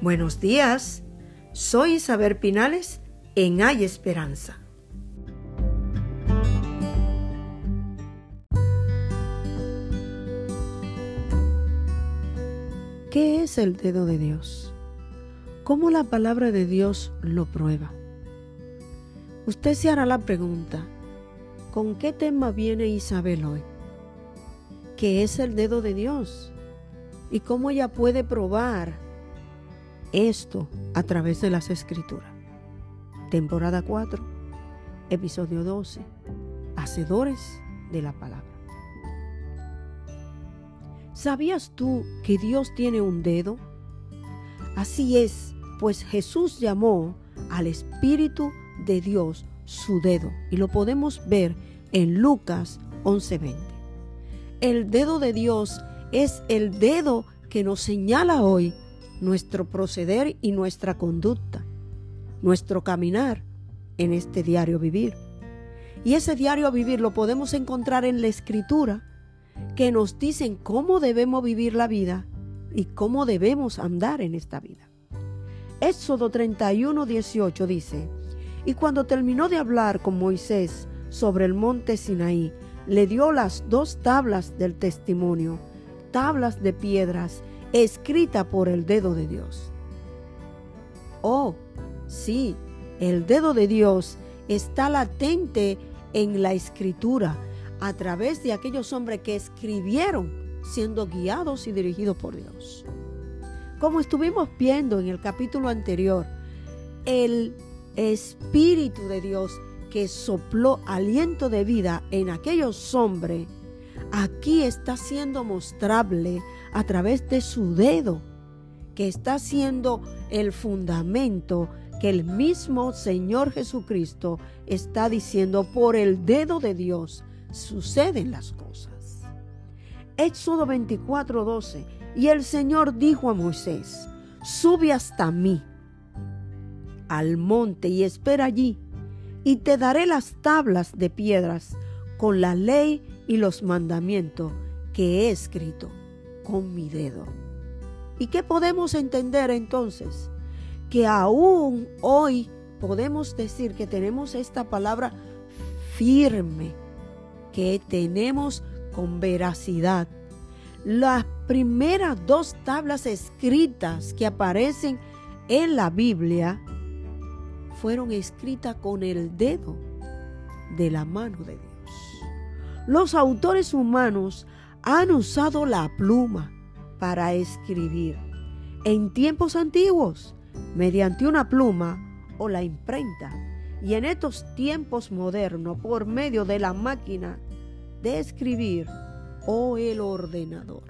Buenos días, soy Isabel Pinales en Hay Esperanza. ¿Qué es el dedo de Dios? ¿Cómo la palabra de Dios lo prueba? Usted se hará la pregunta, ¿con qué tema viene Isabel hoy? ¿Qué es el dedo de Dios? ¿Y cómo ella puede probar esto a través de las escrituras. Temporada 4, episodio 12. Hacedores de la palabra. ¿Sabías tú que Dios tiene un dedo? Así es, pues Jesús llamó al Espíritu de Dios su dedo y lo podemos ver en Lucas 11:20. El dedo de Dios es el dedo que nos señala hoy nuestro proceder y nuestra conducta, nuestro caminar en este diario vivir. Y ese diario vivir lo podemos encontrar en la escritura, que nos dicen cómo debemos vivir la vida y cómo debemos andar en esta vida. Éxodo 31, 18 dice, y cuando terminó de hablar con Moisés sobre el monte Sinaí, le dio las dos tablas del testimonio, tablas de piedras escrita por el dedo de Dios. Oh, sí, el dedo de Dios está latente en la escritura a través de aquellos hombres que escribieron siendo guiados y dirigidos por Dios. Como estuvimos viendo en el capítulo anterior, el Espíritu de Dios que sopló aliento de vida en aquellos hombres aquí está siendo mostrable a través de su dedo, que está siendo el fundamento que el mismo Señor Jesucristo está diciendo por el dedo de Dios suceden las cosas. Éxodo 24:12 Y el Señor dijo a Moisés, sube hasta mí al monte y espera allí, y te daré las tablas de piedras con la ley y los mandamientos que he escrito con mi dedo. ¿Y qué podemos entender entonces? Que aún hoy podemos decir que tenemos esta palabra firme, que tenemos con veracidad. Las primeras dos tablas escritas que aparecen en la Biblia fueron escritas con el dedo de la mano de Dios. Los autores humanos han usado la pluma para escribir en tiempos antiguos mediante una pluma o la imprenta y en estos tiempos modernos por medio de la máquina de escribir o el ordenador.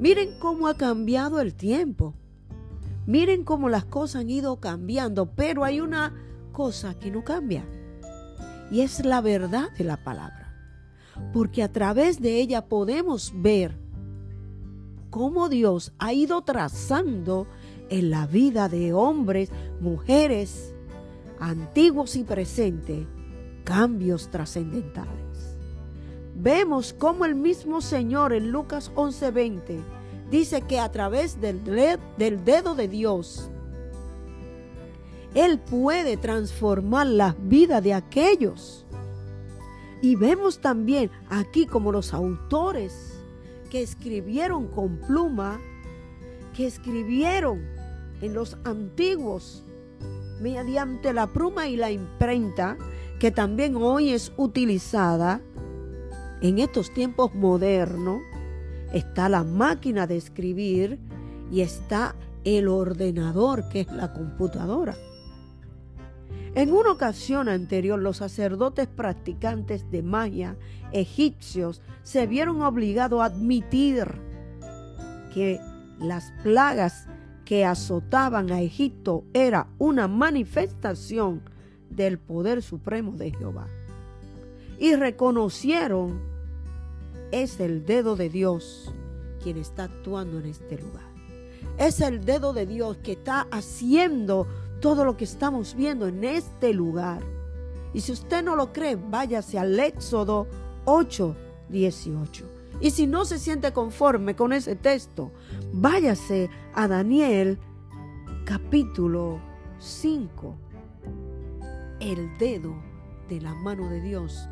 Miren cómo ha cambiado el tiempo. Miren cómo las cosas han ido cambiando, pero hay una cosa que no cambia y es la verdad de la palabra porque a través de ella podemos ver cómo Dios ha ido trazando en la vida de hombres, mujeres, antiguos y presentes, cambios trascendentales. Vemos cómo el mismo Señor en Lucas 11:20 dice que a través del, del dedo de Dios, Él puede transformar la vida de aquellos y vemos también aquí como los autores que escribieron con pluma, que escribieron en los antiguos mediante la pluma y la imprenta, que también hoy es utilizada en estos tiempos modernos, está la máquina de escribir y está el ordenador, que es la computadora. En una ocasión anterior, los sacerdotes practicantes de magia egipcios se vieron obligados a admitir que las plagas que azotaban a Egipto era una manifestación del poder supremo de Jehová. Y reconocieron, es el dedo de Dios quien está actuando en este lugar. Es el dedo de Dios que está haciendo todo lo que estamos viendo en este lugar. Y si usted no lo cree, váyase al Éxodo 8, 18. Y si no se siente conforme con ese texto, váyase a Daniel capítulo 5, el dedo de la mano de Dios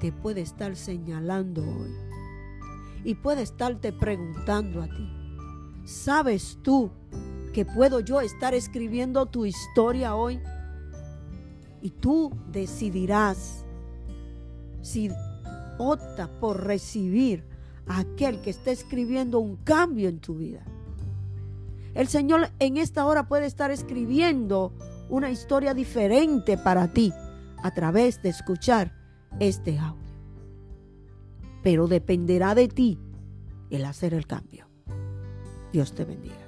te puede estar señalando hoy. Y puede estarte preguntando a ti, ¿sabes tú que puedo yo estar escribiendo tu historia hoy? Y tú decidirás si opta por recibir a aquel que está escribiendo un cambio en tu vida. El Señor en esta hora puede estar escribiendo una historia diferente para ti a través de escuchar este audio. Pero dependerá de ti el hacer el cambio. Dios te bendiga.